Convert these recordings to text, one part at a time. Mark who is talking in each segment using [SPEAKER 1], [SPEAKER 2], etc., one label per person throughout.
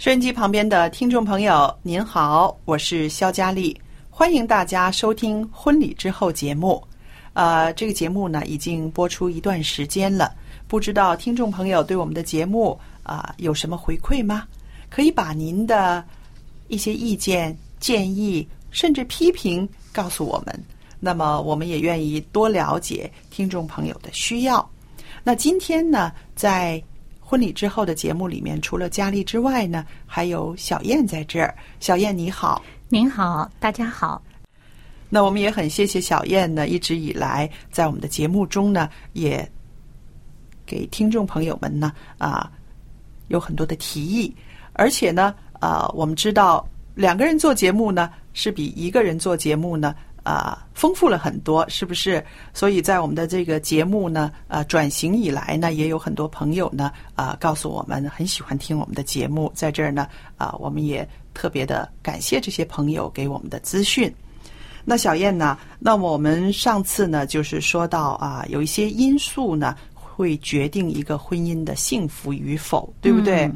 [SPEAKER 1] 收音机旁边的听众朋友，您好，我是肖佳丽，欢迎大家收听《婚礼之后》节目。呃，这个节目呢已经播出一段时间了，不知道听众朋友对我们的节目啊、有什么回馈吗？可以把您的一些意见、建议，甚至批评告诉我们。那么，我们也愿意多了解听众朋友的需要。那今天呢，在婚礼之后的节目里面，除了佳丽之外呢，还有小燕在这儿。小燕你好，
[SPEAKER 2] 您好，大家好。
[SPEAKER 1] 那我们也很谢谢小燕呢，一直以来在我们的节目中呢，也给听众朋友们呢啊有很多的提议，而且呢啊，我们知道两个人做节目呢是比一个人做节目呢啊丰富了很多，是不是？所以在我们的这个节目呢呃转型以来呢，也有很多朋友呢啊告诉我们很喜欢听我们的节目，在这儿呢啊我们也特别的感谢这些朋友给我们的资讯。那小燕呢？那么我们上次呢，就是说到啊，有一些因素呢，会决定一个婚姻的幸福与否，对不对？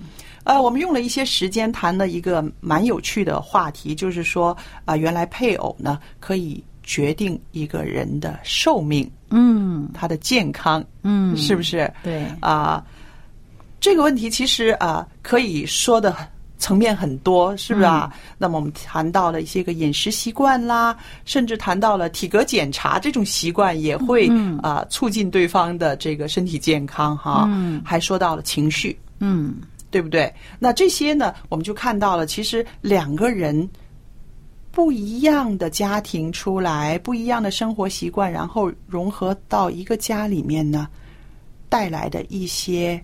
[SPEAKER 1] 呃，我们用了一些时间谈了一个蛮有趣的话题，就是说啊、原来配偶呢可以决定一个人的寿命，
[SPEAKER 2] 嗯
[SPEAKER 1] 他的健康，
[SPEAKER 2] 嗯，
[SPEAKER 1] 是不是？
[SPEAKER 2] 对，
[SPEAKER 1] 啊、这个问题其实啊、可以说的层面很多，是不是啊？那么我们谈到了一些个饮食习惯啦，甚至谈到了体格检查这种习惯，也会啊、促进对方的这个身体健康哈。
[SPEAKER 2] 嗯
[SPEAKER 1] 还说到了情绪，
[SPEAKER 2] 嗯
[SPEAKER 1] 对不对？那这些呢，我们就看到了，其实两个人不一样的家庭出来，不一样的生活习惯，然后融合到一个家里面呢，带来的一些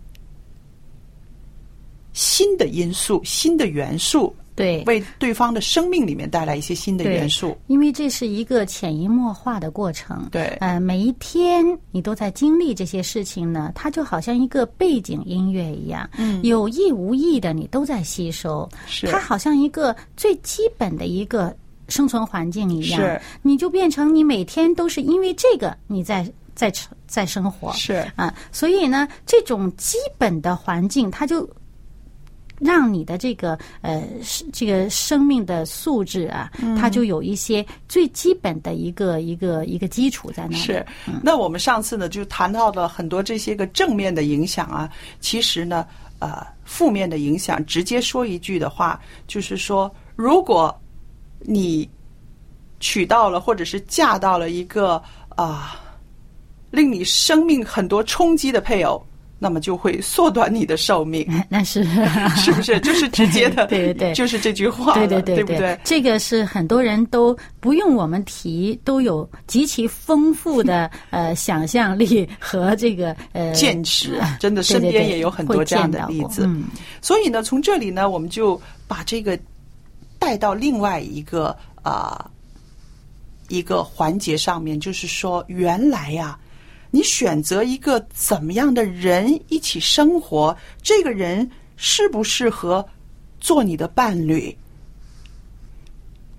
[SPEAKER 1] 新的因素、新的元素，
[SPEAKER 2] 对。
[SPEAKER 1] 为对方的生命里面带来一些新的元素。
[SPEAKER 2] 因为这是一个潜移默化的过程，
[SPEAKER 1] 对。
[SPEAKER 2] 呃，每一天你都在经历这些事情呢，它就好像一个背景音乐一样，
[SPEAKER 1] 嗯。
[SPEAKER 2] 有意无意的你都在吸收，
[SPEAKER 1] 是。
[SPEAKER 2] 它好像一个最基本的一个生存环境一样，
[SPEAKER 1] 是。
[SPEAKER 2] 你就变成你每天都是因为这个你在在在生活，
[SPEAKER 1] 是。
[SPEAKER 2] 啊，所以呢，这种基本的环境，它就让你的这个呃这个生命的素质啊，
[SPEAKER 1] 嗯。
[SPEAKER 2] 它就有一些最基本的一个一个一个基础在那里。
[SPEAKER 1] 是，那我们上次呢就谈到了很多这些个正面的影响啊，其实呢，呃，负面的影响，直接说一句的话，就是说，如果你娶到了或者是嫁到了一个啊、令你生命很多冲击的配偶，那么就会缩短你的寿命，
[SPEAKER 2] 那是
[SPEAKER 1] 是不是？就是直接的，
[SPEAKER 2] 对对对
[SPEAKER 1] 就是这句话
[SPEAKER 2] 对
[SPEAKER 1] 对，
[SPEAKER 2] 对对
[SPEAKER 1] 不对？
[SPEAKER 2] 这个是很多人都不用我们提，都有极其丰富的呃想象力和这个呃
[SPEAKER 1] 见识啊，真的身边也有很多这样的例子。所以呢，从这里呢，我们就把这个带到另外一个啊、一个环节上面，就是说，原来呀、你选择一个怎么样的人一起生活，这个人适不适合做你的伴侣？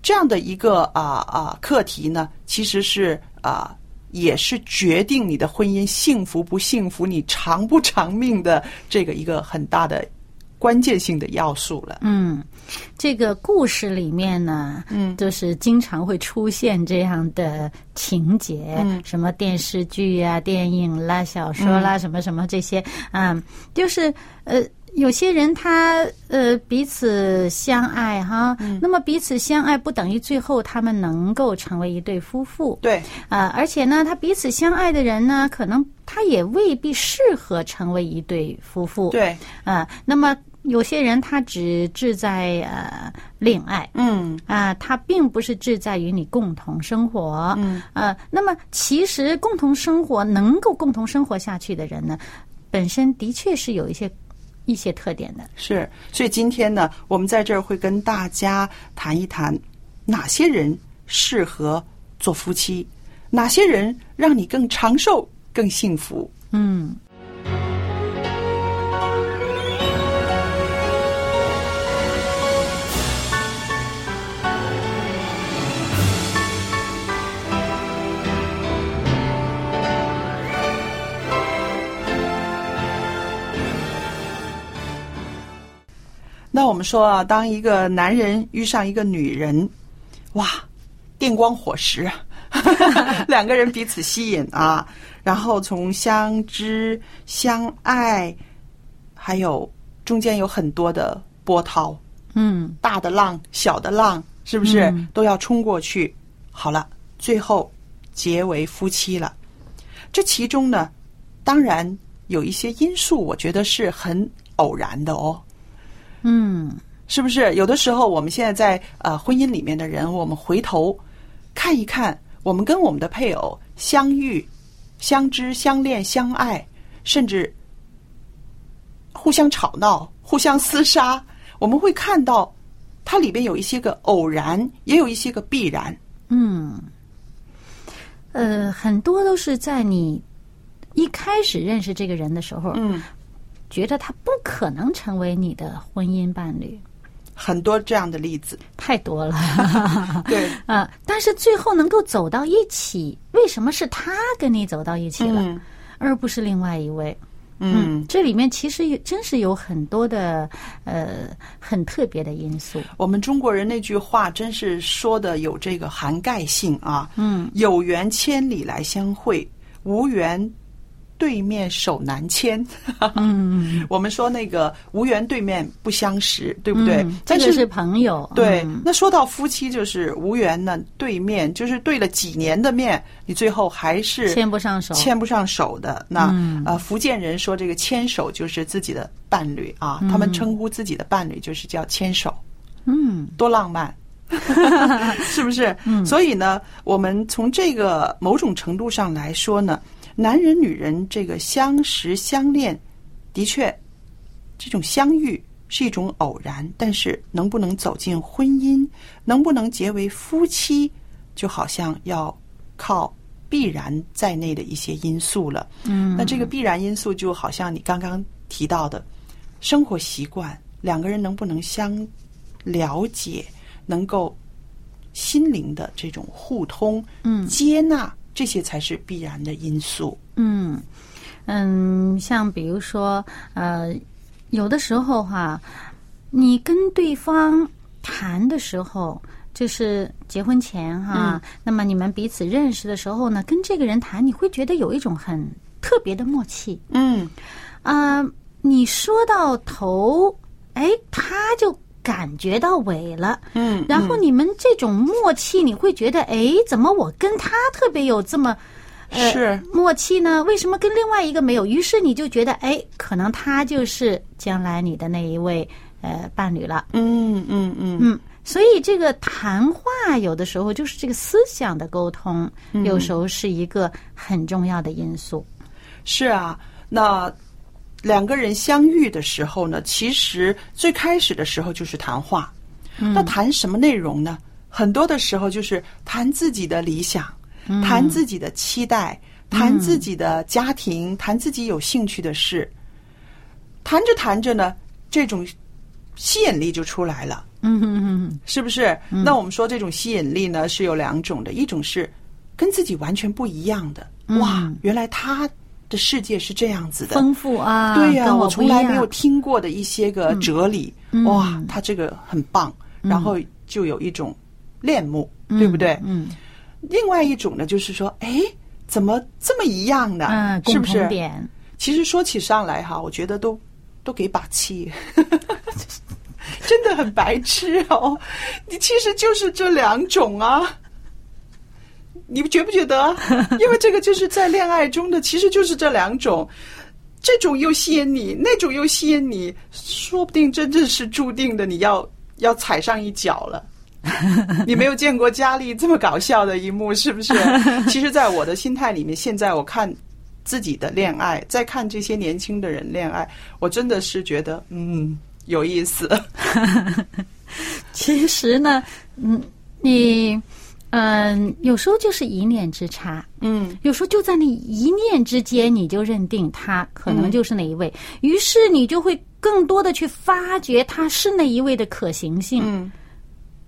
[SPEAKER 1] 这样的一个啊啊课题呢，其实是啊，也是决定你的婚姻幸福不幸福、你长不长命的这个一个很大的关键性的要素了。
[SPEAKER 2] 嗯，这个故事里面呢，
[SPEAKER 1] 嗯。
[SPEAKER 2] 就是经常会出现这样的情节，
[SPEAKER 1] 嗯。
[SPEAKER 2] 什么电视剧呀、电影啦、小说啦，什么什么这些，嗯，就是呃。有些人他呃彼此相爱哈，
[SPEAKER 1] 嗯。
[SPEAKER 2] 那么彼此相爱不等于最后他们能够成为一对夫妇，
[SPEAKER 1] 对，
[SPEAKER 2] 啊、而且呢，他彼此相爱的人呢，可能他也未必适合成为一对夫妇，
[SPEAKER 1] 对，
[SPEAKER 2] 啊、那么有些人他只志在呃恋爱
[SPEAKER 1] 嗯
[SPEAKER 2] 啊、他并不是志在与你共同生活，
[SPEAKER 1] 嗯
[SPEAKER 2] 呃，那么其实共同生活能够共同生活下去的人呢，本身的确是有一些一些特点的，
[SPEAKER 1] 是。所以今天呢，我们在这儿会跟大家谈一谈哪些人适合做夫妻，哪些人让你更长寿、更幸福。
[SPEAKER 2] 嗯。
[SPEAKER 1] 那我们说啊，当一个男人遇上一个女人，哇，电光火石啊，两个人彼此吸引啊，然后从相知、相爱，还有中间有很多的波涛，
[SPEAKER 2] 嗯
[SPEAKER 1] 大的浪、小的浪，是不是、
[SPEAKER 2] 嗯
[SPEAKER 1] 都要冲过去？好了，最后结为夫妻了。这其中呢，当然有一些因素，我觉得是很偶然的哦。
[SPEAKER 2] 嗯
[SPEAKER 1] 是不是？有的时候，我们现在在呃婚姻里面的人，我们回头看一看，我们跟我们的配偶相遇、相知、相恋、相爱，甚至互相吵闹、互相厮杀，我们会看到它里边有一些个偶然，也有一些个必然。
[SPEAKER 2] 嗯，呃，很多都是在你一开始认识这个人的时候，
[SPEAKER 1] 嗯，
[SPEAKER 2] 觉得他不可能成为你的婚姻伴侣，
[SPEAKER 1] 很多这样的例子。
[SPEAKER 2] 太多了。
[SPEAKER 1] 对，
[SPEAKER 2] 啊，但是最后能够走到一起，为什么是他跟你走到一起了，
[SPEAKER 1] 嗯
[SPEAKER 2] 而不是另外一位？
[SPEAKER 1] 嗯，
[SPEAKER 2] 这里面其实也真是有很多的呃很特别的因素。
[SPEAKER 1] 我们中国人那句话真是说的有这个涵盖性啊。
[SPEAKER 2] 嗯，
[SPEAKER 1] 有缘千里来相会，无缘对面手难牵。
[SPEAKER 2] 嗯，
[SPEAKER 1] 我们说那个无缘对面不相识，对不对？但
[SPEAKER 2] 是这个是朋友。
[SPEAKER 1] 对
[SPEAKER 2] 嗯，
[SPEAKER 1] 那说到夫妻，就是无缘呢，对面就是对了几年的面，你最后还是
[SPEAKER 2] 牵不上手。
[SPEAKER 1] 牵不上手的。那、
[SPEAKER 2] 嗯
[SPEAKER 1] 呃，福建人说这个牵手就是自己的伴侣啊，他们称呼自己的伴侣就是叫牵手。
[SPEAKER 2] 嗯
[SPEAKER 1] 多浪漫，是不是？嗯所以呢，我们从这个某种程度上来说呢，男人女人这个相识相恋，的确，这种相遇是一种偶然，但是能不能走进婚姻，能不能结为夫妻，就好像要靠必然在内的一些因素了。
[SPEAKER 2] 嗯，
[SPEAKER 1] 那这个必然因素就好像你刚刚提到的，生活习惯，两个人能不能相了解，能够心灵的这种互通，
[SPEAKER 2] 嗯
[SPEAKER 1] 接纳，这些才是必然的因素。
[SPEAKER 2] 嗯嗯，像比如说呃，有的时候哈、你跟对方谈的时候。就是结婚前哈、
[SPEAKER 1] 嗯
[SPEAKER 2] 那么你们彼此认识的时候呢，跟这个人谈，你会觉得有一种很特别的默契。
[SPEAKER 1] 嗯
[SPEAKER 2] 啊、你说到头，哎，他就感觉到尾了。
[SPEAKER 1] 嗯，
[SPEAKER 2] 然后你们这种默契，你会觉得，哎，怎么我跟他特别有这么呃
[SPEAKER 1] 是
[SPEAKER 2] 默契呢？为什么跟另外一个没有？于是你就觉得，哎，可能他就是将来你的那一位呃伴侣了。
[SPEAKER 1] 嗯嗯嗯
[SPEAKER 2] 嗯，所以这个谈话有的时候就是这个思想的沟通，
[SPEAKER 1] 嗯
[SPEAKER 2] 有时候是一个很重要的因素。
[SPEAKER 1] 是啊，那两个人相遇的时候呢，其实最开始的时候就是谈话。那谈什么内容呢？很多的时候就是谈自己的理想，谈自己的期待，谈自己的家庭，谈自己有兴趣的事。谈着谈着呢，这种吸引力就出来了，
[SPEAKER 2] 嗯哼哼哼，
[SPEAKER 1] 是不是？那我们说这种吸引力呢是有两种的，一种是跟自己完全不一样的，哇，原来他的世界是这样子的，
[SPEAKER 2] 丰富啊，
[SPEAKER 1] 对呀、
[SPEAKER 2] 跟我
[SPEAKER 1] 从来没有。听过的一些个哲理，哇，他这个很棒，然后就有一种恋慕，对不对？
[SPEAKER 2] 嗯
[SPEAKER 1] 另外一种呢，就是说，哎，怎么这么一样呢？
[SPEAKER 2] 嗯，
[SPEAKER 1] 是不是？
[SPEAKER 2] 点，
[SPEAKER 1] 其实说起上来哈，我觉得都都给把气，真的很白痴哦。你其实就是这两种啊，你觉不觉得？因为这个就是在恋爱中的，其实就是这两种。这种又吸引你，那种又吸引你，说不定真正是注定的，你要要踩上一脚了。你没有见过佳丽这么搞笑的一幕，是不是？其实，在我的心态里面，现在我看自己的恋爱，再看这些年轻的人恋爱，我真的是觉得，嗯，有意思。
[SPEAKER 2] 其实呢，嗯，你嗯、有时候就是一念之差，
[SPEAKER 1] 嗯
[SPEAKER 2] 有时候就在那一念之间，你就认定他可能就是哪一位，于是你就会更多的去发掘他是哪一位的可行性，
[SPEAKER 1] 嗯。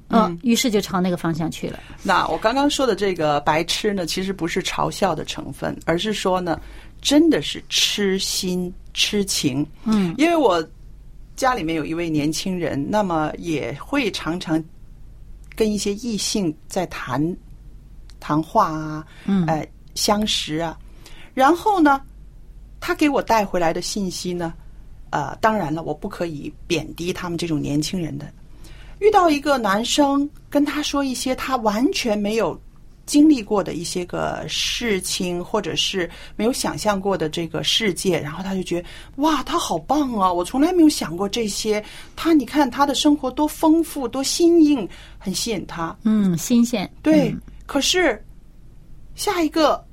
[SPEAKER 2] 嗯，于是就朝那个方向去了。
[SPEAKER 1] 那我刚刚说的这个白痴呢，其实不是嘲笑的成分，而是说呢，真的是痴心痴情。
[SPEAKER 2] 嗯，
[SPEAKER 1] 因为我家里面有一位年轻人，那么也会常常跟一些异性在谈谈话啊，
[SPEAKER 2] 嗯
[SPEAKER 1] 呃，相识啊，然后呢，他给我带回来的信息呢，呃，当然了，我不可以贬低他们这种年轻人的。遇到一个男生跟他说一些他完全没有经历过的一些个事情，或者是没有想象过的这个世界，然后他就觉得哇，他好棒啊！我从来没有想过这些。他你看他的生活多丰富，多新颖，很吸引他。
[SPEAKER 2] 嗯，新鲜。
[SPEAKER 1] 对，
[SPEAKER 2] 嗯
[SPEAKER 1] 可是下一个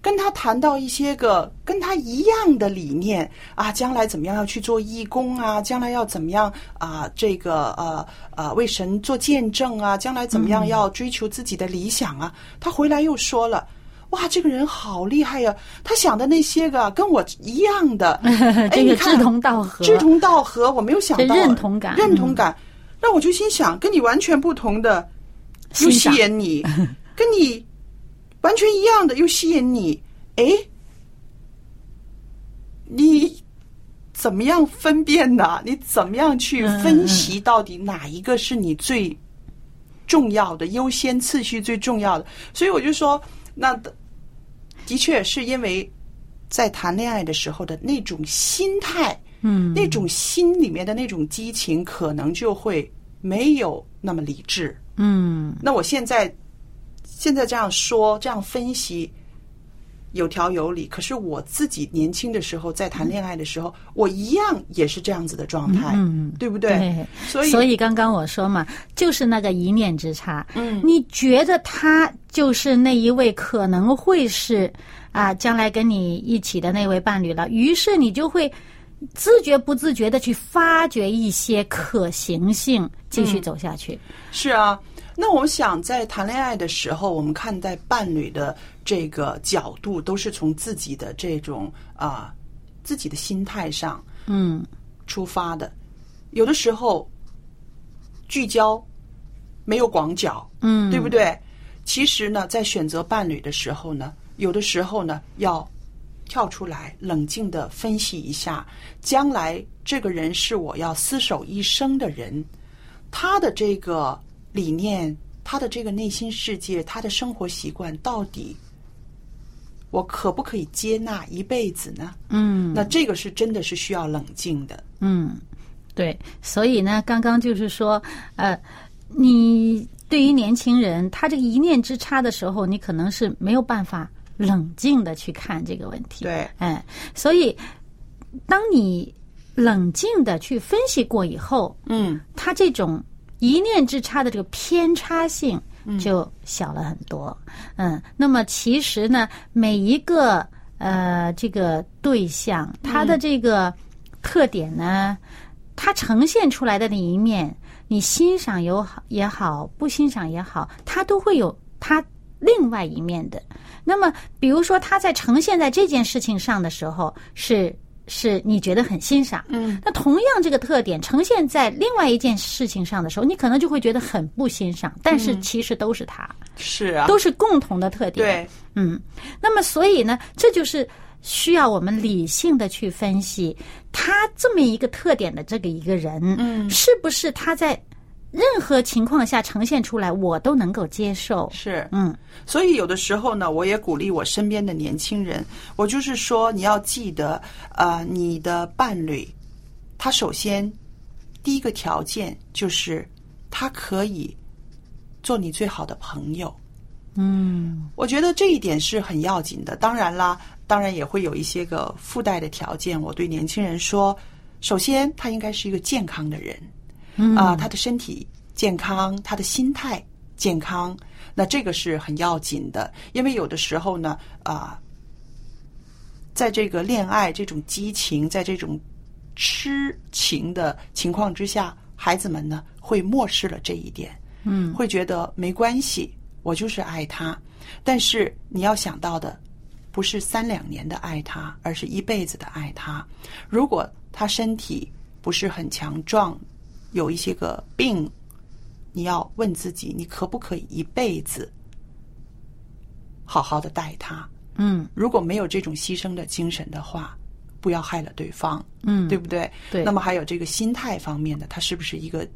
[SPEAKER 1] 跟他谈到一些个跟他一样的理念啊，将来怎么样要去做义工啊，将来要怎么样啊，这个呃呃为神做见证啊，将来怎么样要追求自己的理想啊，他回来又说了。哇，这个人好厉害呀！他想的那些个跟我一样的，哎
[SPEAKER 2] 这个
[SPEAKER 1] 你看
[SPEAKER 2] 志同道合，
[SPEAKER 1] 志同道合，我没有想到
[SPEAKER 2] 认同感
[SPEAKER 1] 认同感，那我就心想，跟你完全不同的又吸引你，跟你完全一样的又吸引你，哎，你怎么样分辨呢？你怎么样去分析到底哪一个是你最重要的优先次序最重要的？所以我就说，那的的确是因为在谈恋爱的时候的那种心态。
[SPEAKER 2] 嗯，
[SPEAKER 1] 那种心里面的那种激情，可能就会没有那么理智。
[SPEAKER 2] 嗯
[SPEAKER 1] 那我现在现在这样说，这样分析，有条有理。可是我自己年轻的时候，在谈恋爱的时候，我一样也是这样子的状态，
[SPEAKER 2] 嗯
[SPEAKER 1] 对不对？
[SPEAKER 2] 对
[SPEAKER 1] 所以，
[SPEAKER 2] 所以刚刚我说嘛，就是那个一念之差。
[SPEAKER 1] 嗯
[SPEAKER 2] 你觉得他就是那一位可能会是啊，将来跟你一起的那位伴侣了，于是你就会自觉不自觉的去发掘一些可行性，继续走下去。
[SPEAKER 1] 是啊。那我想，在谈恋爱的时候，我们看待伴侣的这个角度，都是从自己的这种啊、自己的心态上，
[SPEAKER 2] 嗯。
[SPEAKER 1] 出发的，有的时候聚焦没有广角，
[SPEAKER 2] 嗯，
[SPEAKER 1] 对不对？其实呢，在选择伴侣的时候呢，有的时候呢，要跳出来，冷静的分析一下，将来这个人是我要厮守一生的人，他的这个理念，他的这个内心世界，他的生活习惯，到底我可不可以接纳一辈子呢？
[SPEAKER 2] 嗯
[SPEAKER 1] 那这个是真的是需要冷静的。
[SPEAKER 2] 嗯，对，所以呢，刚刚就是说，呃，你对于年轻人，他这个一念之差的时候，你可能是没有办法冷静的去看这个问题。
[SPEAKER 1] 对，
[SPEAKER 2] 哎，所以当你冷静的去分析过以后，
[SPEAKER 1] 嗯，
[SPEAKER 2] 他这种一念之差的这个偏差性就小了很多。嗯，那么其实呢，每一个呃这个对象，他的这个特点呢，他呈现出来的那一面，你欣赏有好也好，不欣赏也好，他都会有他另外一面的。那么，比如说他在呈现在这件事情上的时候是是你觉得很欣赏，
[SPEAKER 1] 嗯，
[SPEAKER 2] 那同样这个特点呈现在另外一件事情上的时候，你可能就会觉得很不欣赏，但是其实都是他，
[SPEAKER 1] 是啊，
[SPEAKER 2] 都是共同的特点。
[SPEAKER 1] 对，
[SPEAKER 2] 嗯，那么所以呢，这就是需要我们理性的去分析他这么一个特点的这个一个人，
[SPEAKER 1] 嗯。
[SPEAKER 2] 是不是他在任何情况下呈现出来，我都能够接受。
[SPEAKER 1] 是，
[SPEAKER 2] 嗯，
[SPEAKER 1] 所以有的时候呢，我也鼓励我身边的年轻人，我就是说，你要记得，呃，你的伴侣，他首先第一个条件就是他可以做你最好的朋友。
[SPEAKER 2] 嗯，
[SPEAKER 1] 我觉得这一点是很要紧的。当然啦，当然也会有一些个附带的条件。我对年轻人说，首先他应该是一个健康的人，啊、他的身体健康，他的心态健康，那这个是很要紧的。因为有的时候呢，啊、在这个恋爱这种激情，在这种痴情的情况之下，孩子们呢会漠视了这一点。
[SPEAKER 2] 嗯，
[SPEAKER 1] 会觉得没关系，我就是爱他。但是你要想到的，不是三两年的爱他，而是一辈子的爱他。如果他身体不是很强壮，有一些个病，你要问自己，你可不可以一辈子好好的待他？
[SPEAKER 2] 嗯
[SPEAKER 1] 如果没有这种牺牲的精神的话，不要害了对方，
[SPEAKER 2] 嗯，
[SPEAKER 1] 对不对？
[SPEAKER 2] 对
[SPEAKER 1] 那么还有这个心态方面的，他是不是一个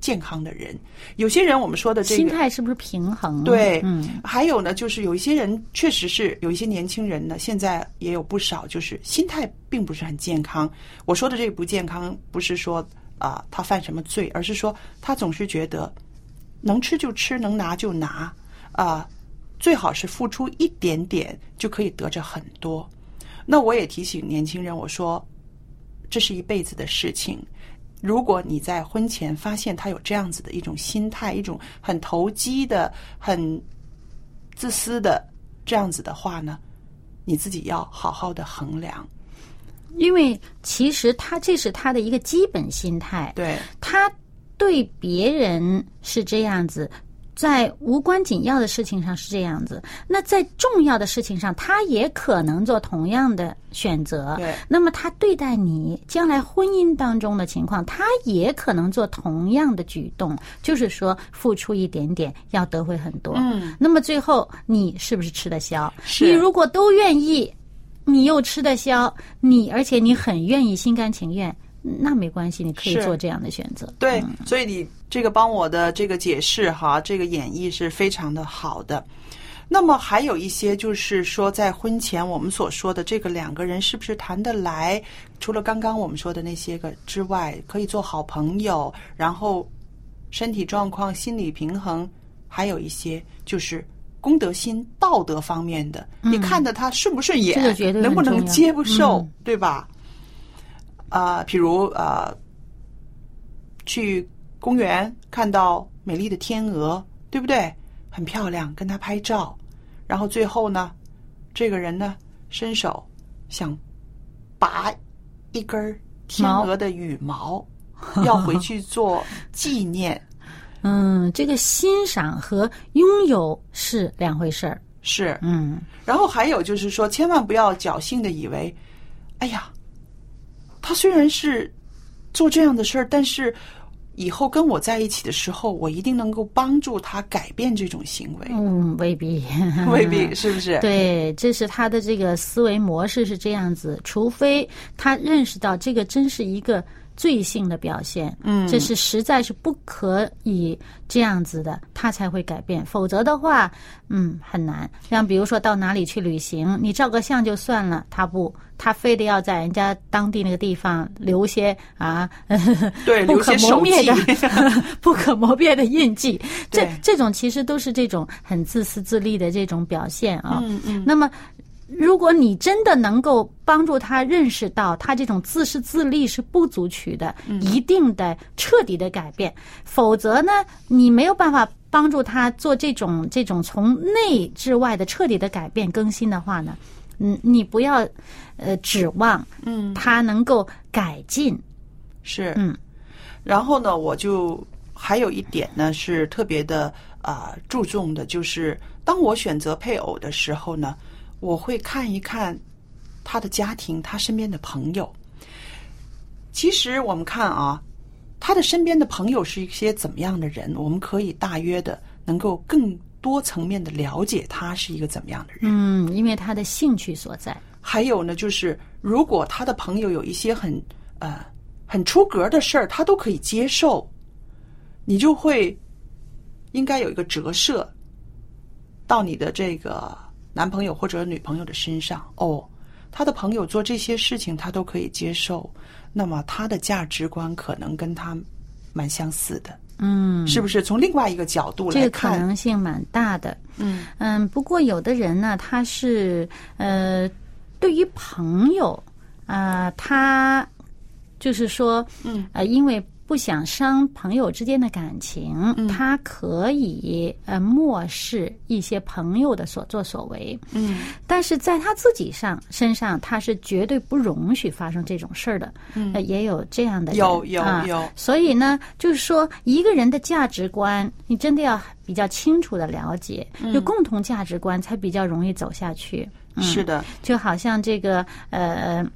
[SPEAKER 1] 健康的人？有些人我们说的这个心。
[SPEAKER 2] 态是不是平衡？
[SPEAKER 1] 对，
[SPEAKER 2] 嗯，
[SPEAKER 1] 还有呢，就是有一些人确实是有一些年轻人呢，现在也有不少，就是心态并不是很健康。我说的这个不健康，不是说啊、他犯什么罪，而是说他总是觉得能吃就吃，能拿就拿啊、最好是付出一点点就可以得着很多。那我也提醒年轻人，我说这是一辈子的事情。如果你在婚前发现他有这样子的一种心态，一种很投机的、很自私的这样子的话呢，你自己要好好的衡量。
[SPEAKER 2] 因为其实他这是他的一个基本心态，
[SPEAKER 1] 对，
[SPEAKER 2] 他对别人是这样子，在无关紧要的事情上是这样子，那在重要的事情上，他也可能做同样的选择。
[SPEAKER 1] 对
[SPEAKER 2] 那么他对待你将来婚姻当中的情况，他也可能做同样的举动，就是说付出一点点，要得回很多。
[SPEAKER 1] 嗯，
[SPEAKER 2] 那么最后你是不是吃得消？
[SPEAKER 1] 是
[SPEAKER 2] 你如果都愿意。你又吃得消，你而且你很愿意心甘情愿，那没关系，你可以做这样的选择。
[SPEAKER 1] 对，所以你这个帮我的这个解释哈，这个演绎是非常的好的。那么还有一些就是说，在婚前我们所说的这个两个人是不是谈得来？除了刚刚我们说的那些个之外，可以做好朋友，然后身体状况、心理平衡，还有一些就是公德心、道德方面的，你看着他顺不顺眼，能不能接不受，
[SPEAKER 2] 嗯
[SPEAKER 1] 对吧？啊、比如呃，去公园看到美丽的天鹅，对不对？很漂亮，跟它拍照，然后最后呢，这个人呢伸手想拔一根天鹅的羽毛，要回去做纪念。
[SPEAKER 2] 嗯，这个欣赏和拥有是两回事儿。
[SPEAKER 1] 是，
[SPEAKER 2] 嗯，
[SPEAKER 1] 然后还有就是说，千万不要侥幸的以为，哎呀，他虽然是做这样的事儿，但是以后跟我在一起的时候，我一定能够帮助他改变这种行为。
[SPEAKER 2] 嗯，未必，
[SPEAKER 1] 未必是不是？
[SPEAKER 2] 对，这是他的这个思维模式是这样子，除非他认识到这个真是一个罪性的表现，
[SPEAKER 1] 嗯
[SPEAKER 2] 这是实在是不可以这样子的，他才会改变，否则的话，嗯，很难。像比如说到哪里去旅行，你照个相就算了，他不，他非得要在人家当地那个地方留些啊，
[SPEAKER 1] 对，
[SPEAKER 2] 不可磨灭的。不可磨灭的印记。这这种其实都是这种很自私自利的这种表现啊。
[SPEAKER 1] 嗯嗯
[SPEAKER 2] 那么，如果你真的能够帮助他认识到他这种自私自利是不足取的，
[SPEAKER 1] 嗯
[SPEAKER 2] 一定的彻底的改变，否则呢，你没有办法帮助他做这种这种从内至外的彻底的改变更新的话呢，嗯，你不要呃指望
[SPEAKER 1] 嗯，
[SPEAKER 2] 他能够改进。
[SPEAKER 1] 是。
[SPEAKER 2] 嗯
[SPEAKER 1] 然后呢，我就还有一点呢是特别的啊、注重的，就是当我选择配偶的时候呢，我会看一看他的家庭，他身边的朋友。其实我们看啊，他的身边的朋友是一些怎么样的人？我们可以大约的能够更多层面的了解他是一个怎么样的人。
[SPEAKER 2] 嗯，因为他的兴趣所在。
[SPEAKER 1] 还有呢，就是如果他的朋友有一些很呃很出格的事儿，他都可以接受，你就会应该有一个折射到你的这个男朋友或者女朋友的身上。哦，他的朋友做这些事情，他都可以接受，那么他的价值观可能跟他蛮相似的。
[SPEAKER 2] 嗯，
[SPEAKER 1] 是不是？从另外一个角度来看
[SPEAKER 2] 这个可，能性蛮大的。
[SPEAKER 1] 嗯
[SPEAKER 2] 嗯，不过有的人呢，他是呃，对于朋友啊、他就是说，
[SPEAKER 1] 嗯
[SPEAKER 2] 呃，因为不想伤朋友之间的感情，
[SPEAKER 1] 嗯。
[SPEAKER 2] 他可以呃漠视一些朋友的所作所为，
[SPEAKER 1] 嗯。
[SPEAKER 2] 但是在他自己上身上，他是绝对不容许发生这种事儿的。
[SPEAKER 1] 嗯。
[SPEAKER 2] 呃，也有这样的人，
[SPEAKER 1] 有有
[SPEAKER 2] 啊。
[SPEAKER 1] 有。
[SPEAKER 2] 所以呢，就是说一个人的价值观，你真的要比较清楚的了解，有共同价值观才比较容易走下去。嗯。
[SPEAKER 1] 是的，
[SPEAKER 2] 就好像这个呃，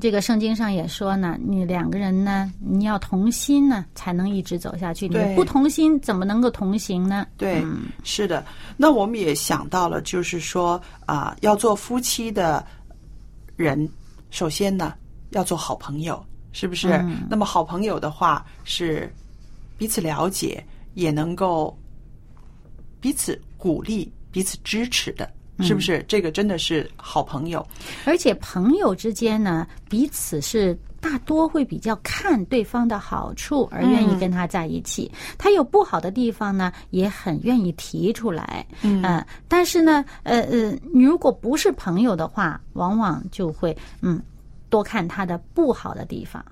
[SPEAKER 2] 这个圣经上也说呢，你两个人呢，你要同心呢，才能一直走下去。你
[SPEAKER 1] 对
[SPEAKER 2] 不同心，怎么能够同行呢？
[SPEAKER 1] 对，
[SPEAKER 2] 嗯
[SPEAKER 1] 是的。那我们也想到了，就是说啊、要做夫妻的人，首先呢要做好朋友，是不是？
[SPEAKER 2] 嗯
[SPEAKER 1] 那么好朋友的话是彼此了解，也能够彼此鼓励、彼此支持的，是不是？这个真的是好朋友。
[SPEAKER 2] 而且朋友之间呢，彼此是大多会比较看对方的好处而愿意跟他在一起。他有不好的地方呢，也很愿意提出来。嗯、呃，但是呢，呃呃，你如果不是朋友的话，往往就会嗯多看他的不好的地方。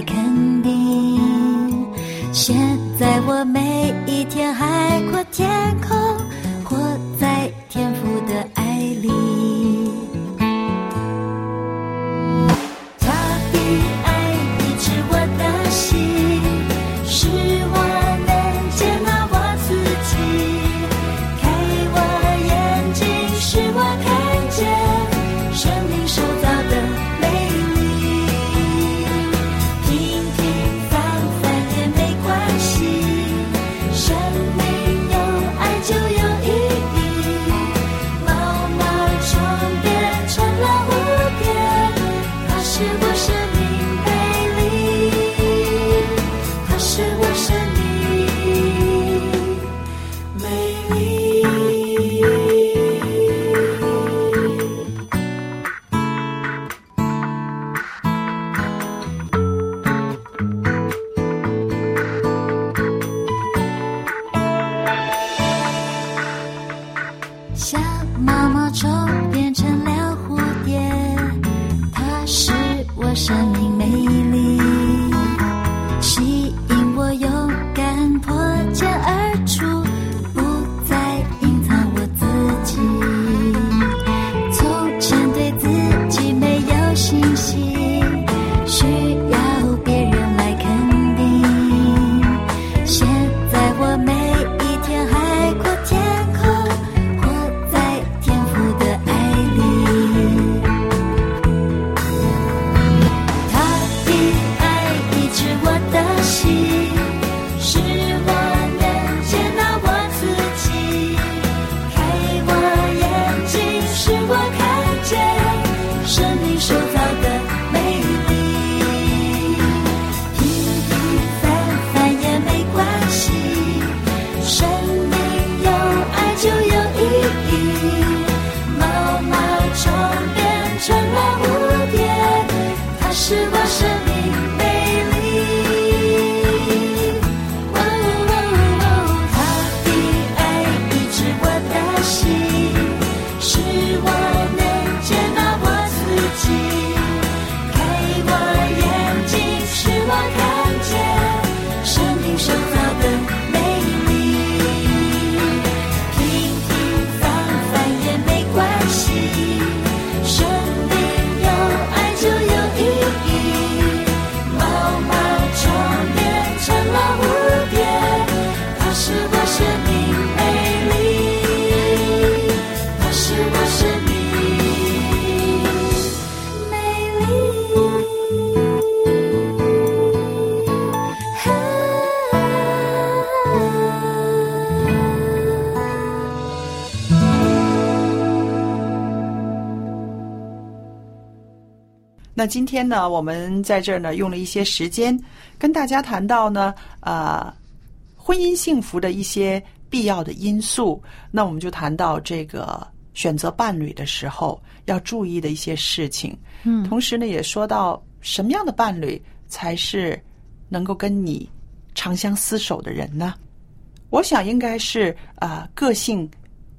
[SPEAKER 3] 别人
[SPEAKER 1] 那今天呢，我们在这儿呢用了一些时间跟大家谈到呢，呃，婚姻幸福的一些必要的因素。那我们就谈到这个选择伴侣的时候要注意的一些事情。
[SPEAKER 2] 嗯
[SPEAKER 1] 同时呢，也说到什么样的伴侣才是能够跟你长相厮守的人呢？我想应该是呃个性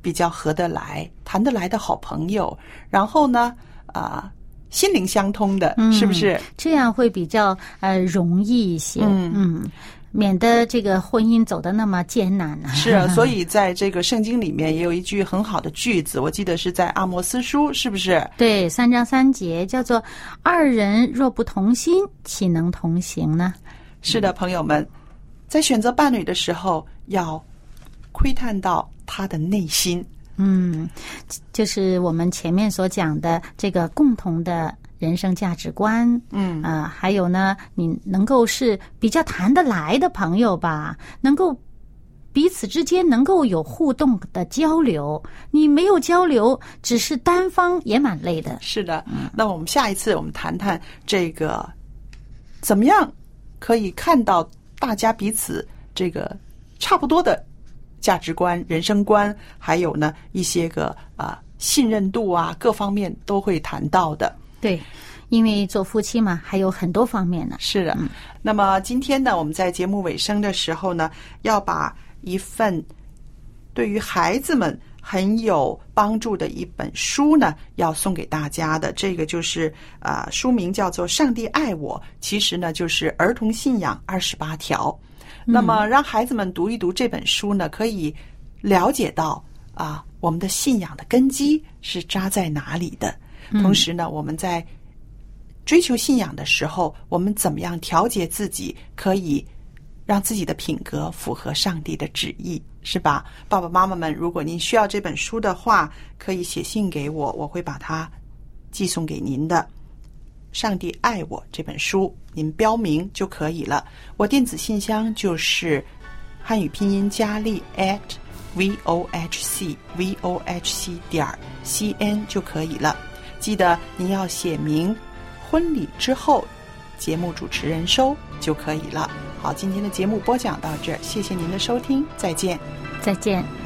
[SPEAKER 1] 比较合得来、谈得来的好朋友，然后呢，啊、心灵相通的，是不是？
[SPEAKER 2] 这样会比较呃容易一些，
[SPEAKER 1] 嗯
[SPEAKER 2] 免得这个婚姻走得那么艰难啊。
[SPEAKER 1] 是啊，所以在这个圣经里面也有一句很好的句子，我记得是在阿摩斯书，是不是？
[SPEAKER 2] 对，三章三节叫做“二人若不同心，岂能同行呢
[SPEAKER 1] 是的，朋友们，在选择伴侣的时候要窥探到他的内心。？”
[SPEAKER 2] 嗯，就是我们前面所讲的这个共同的人生价值观，
[SPEAKER 1] 嗯
[SPEAKER 2] 啊、还有呢，你能够是比较谈得来的朋友吧，能够彼此之间能够有互动的交流。你没有交流，只是单方也蛮累的。
[SPEAKER 1] 是的，那我们下一次我们谈谈这个怎么样可以看到大家彼此这个差不多的价值观、人生观，还有呢一些个啊、信任度啊各方面都会谈到的。
[SPEAKER 2] 对，因为做夫妻嘛，还有很多方面呢。
[SPEAKER 1] 是的，那么今天呢，我们在节目尾声的时候呢，要把一份对于孩子们很有帮助的一本书呢，要送给大家的。这个就是啊、呃书名叫做《上帝爱我》，其实呢就是儿童信仰二十八条。那么让孩子们读一读这本书呢，可以了解到啊，我们的信仰的根基是扎在哪里的。同时呢，我们在追求信仰的时候，我们怎么样调节自己，可以让自己的品格符合上帝的旨意，是吧？爸爸妈妈们，如果您需要这本书的话，可以写信给我，我会把它寄送给您的。《上帝爱我》这本书，您标明就可以了。我电子信箱就是汉语拼音佳丽 at v o h c v o h c 点 c n 就可以了。记得您要写明婚礼之后，节目主持人收就可以了。好，今天的节目播讲到这儿，谢谢您的收听，再见。
[SPEAKER 2] 再见。